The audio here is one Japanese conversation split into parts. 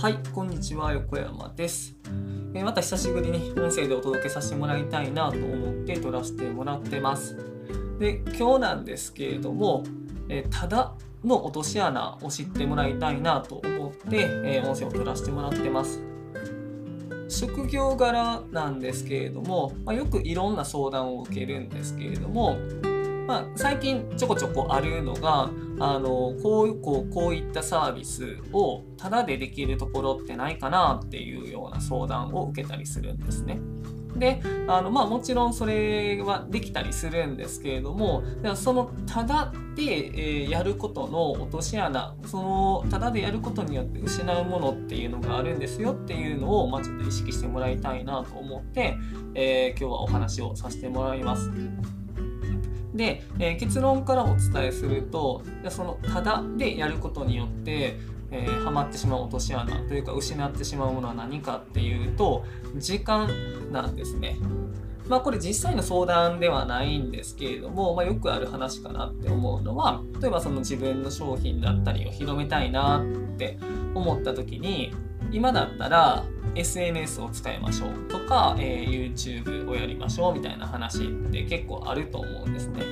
はい、こんにちは、横山です。えーまた久しぶりに音声でお届けさせてもらいたいなと思って撮らせてもらってます。で、今日なんですけれども、えーただの落とし穴を知ってもらいたいなと思って、えー音声を撮らせてもらってます。職業柄なんですけれども、まあ、よくいろんな相談を受けるんですけれども、まあ、最近ちょこちょこあるのがあのこうこうこういったサービスをタダでできるところってないかなっていうような相談を受けたりするんですね。であのまあもちろんそれはできたりするんですけれどもそのタダで、えやることの落とし穴そのタダでやることによって失うものっていうのがあるんですよっていうのを、まあ、ちょっと意識してもらいたいなと思って、えー今日はお話をさせてもらいます。で、えー結論からお伝えするとそのただでやることによって、えーハマってしまう落とし穴というか失ってしまうものは何かっていうと時間なんですね。まあこれ実際の相談ではないんですけれども、まあ、よくある話かなって思うのは例えばその自分の商品だったりを広めたいなって思った時に今だったら SNS を使いましょうとか、えー YouTube をやりましょうみたいな話って結構あると思うんですね。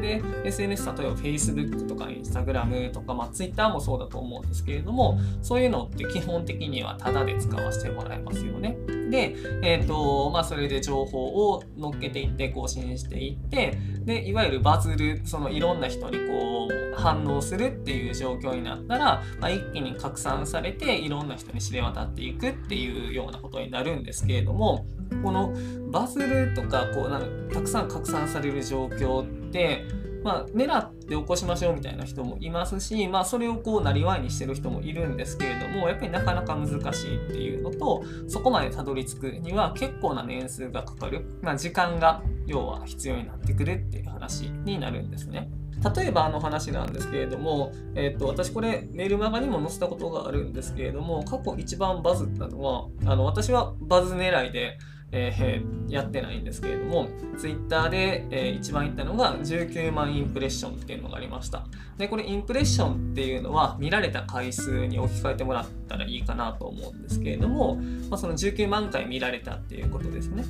で SNS 例えば Facebook とか Instagram とか、まあ、Twitter もそうだと思うんですけれどもそういうのって基本的にはタダで使わせてもらえますよね。で、えーとまあ、それで情報を乗っけていって更新していってでいわゆるバズるそのいろんな人にこう反応するっていう状況になったら、まあ、一気に拡散されていろんな人に知れ渡っていくっていうようなことになるんですけれどもこのバズるとかこうなんかたくさん拡散される状況ってまあ、狙って起こしましょうみたいな人もいますし、まあ、それをこうなりわいにしてる人もいるんですけれどもやっぱりなかなか難しいっていうのとそこまでたどり着くには結構な年数がかかる、まあ、時間が要は必要になってくるっていう話になるんですね。例えばあの話なんですけれども、えっと私これメールマガにも載せたことがあるんですけれども過去一番バズったのはあの私はバズ狙いでえーやってないんですけれども、ツイッターで、えー一番いったのが19万インプレッションっていうのがありました。で、これインプレッションっていうのは見られた回数に置き換えてもらったらいいかなと思うんですけれども、まあ、その19万回見られたっていうことですね。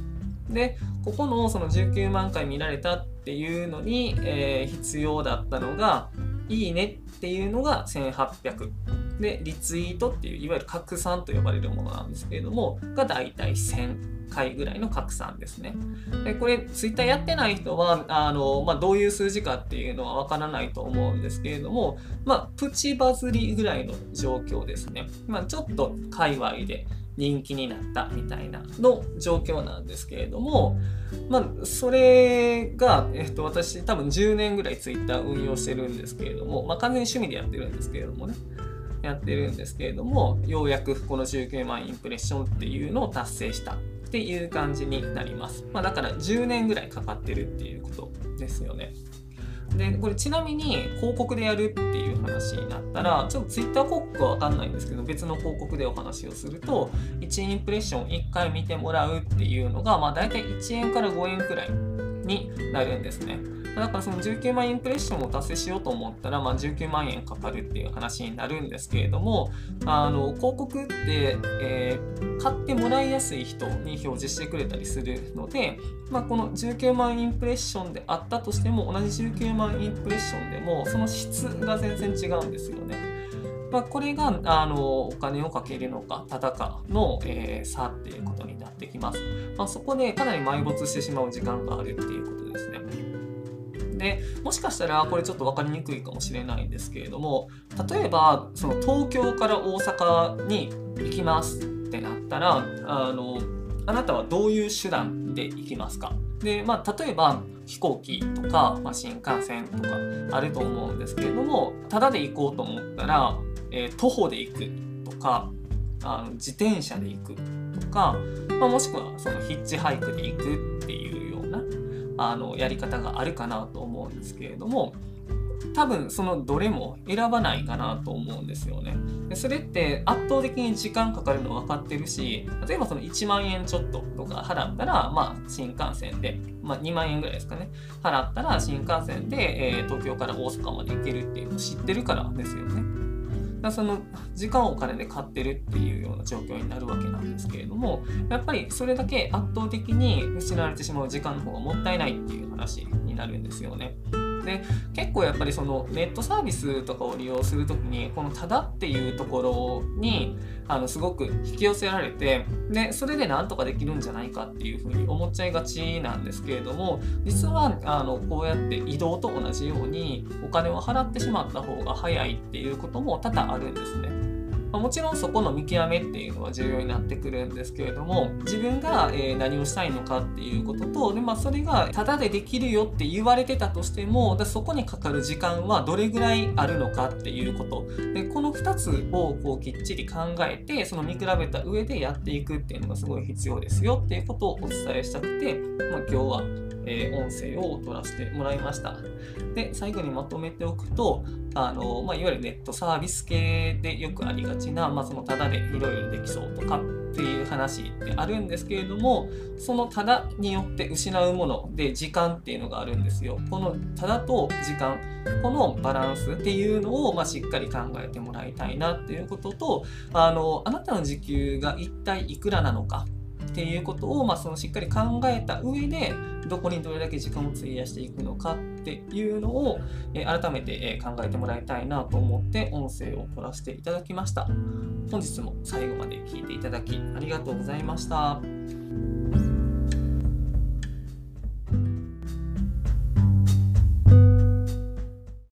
で、ここのその19万回見られたっていうのに、えー必要だったのが、いいねっていうのが1800。で、リツイートっていう、いわゆる拡散と呼ばれるものなんですけれども、がだいたい1000回ぐらいの拡散ですね。でこれ、ツイッターやってない人は、あの、まあ、どういう数字かっていうのはわからないと思うんですけれども、まあ、プチバズりぐらいの状況ですね。まあ、ちょっと界隈で人気になったみたいなの状況なんですけれども、まあ、それが、えっと、私多分10年ぐらいツイッター運用してるんですけれども、まあ、完全に趣味でやってるんですけれどもね。やってるんですけれどもようやくこの19万インプレッションっていうのを達成したっていう感じになります、まあ、だから10年ぐらいかかってるっていうことですよね。でこれちなみに広告でやるっていう話になったらちょっと Twitter 広告は分かんないんですけど別の広告でお話をすると1インプレッション1回見てもらうっていうのが、まあ、大体1円から5円くらいになるんですね。だからその19万インプレッションを達成しようと思ったら、まあ、19万円かかるっていう話になるんですけれどもあの広告って、えー買ってもらいやすい人に表示してくれたりするので、まあ、この19万インプレッションであったとしても同じ19万インプレッションでもその質が全然違うんですよね。まあ、これがあのお金をかけるのかただかの、えー差っていうことになってきます。まあ、そこでかなり埋没してしまう時間があるっていうことですね。でもしかしたらこれちょっと分かりにくいかもしれないんですけれども例えばその東京から大阪に行きますってなったらあのあなたはどういう手段で行きますか？で、まあ、例えば飛行機とか、まあ、新幹線とかあると思うんですけれどもただで行こうと思ったら、えー徒歩で行くとかあの自転車で行くとか、まあ、もしくはそのヒッチハイクで行くあのやり方があるかなと思うんですけれども多分そのどれも選ばないかなと思うんですよね。でそれって圧倒的に時間かかるの分かってるし例えばその1万円ちょっととか払ったら、まあ、新幹線で、まあ、2万円ぐらいですかね払ったら新幹線で、えー東京から大阪まで行けるっていうのを知ってるからですよね。だその時間をお金で買ってるっていうような状況になるわけなんですけれどもやっぱりそれだけ圧倒的に失われてしまう時間の方がもったいないっていう話になるんですよね。で結構やっぱりそのネットサービスとかを利用する時にこの「ただ」っていうところにあのすごく引き寄せられてでそれでなんとかできるんじゃないかっていうふうに思っちゃいがちなんですけれども実はあのこうやって移動と同じようにお金を払ってしまった方が早いっていうことも多々あるんですね。まもちろんそこの見極めっていうのは重要になってくるんですけれども自分が、え何をしたいのかっていうこととで、まあ、それがタダでできるよって言われてたとしてもそこにかかる時間はどれぐらいあるのかっていうことでこの2つをこうきっちり考えてその見比べた上でやっていくっていうのがすごい必要ですよっていうことをお伝えしたくて、まあ、今日はえ、音声を取らせてもらいました。で、最後にまとめておくと、あのまあ、いわゆるネットサービス系でよくありがちな、まあ、そのタダでいろいろできそうとかっていう話ってあるんですけれども、そのタダによって失うもので時間っていうのがあるんですよ。このタダと時間、このバランスっていうのを、まあ、しっかり考えてもらいたいなっていうことと、あのあなたの時給が一体いくらなのかっていうことを、まあ、そのしっかり考えた上でどこにどれだけ時間を費やしていくのかっていうのを、え改めて、え考えてもらいたいなと思って音声を取らせていただきました本日も最後まで聞いていただきありがとうございました。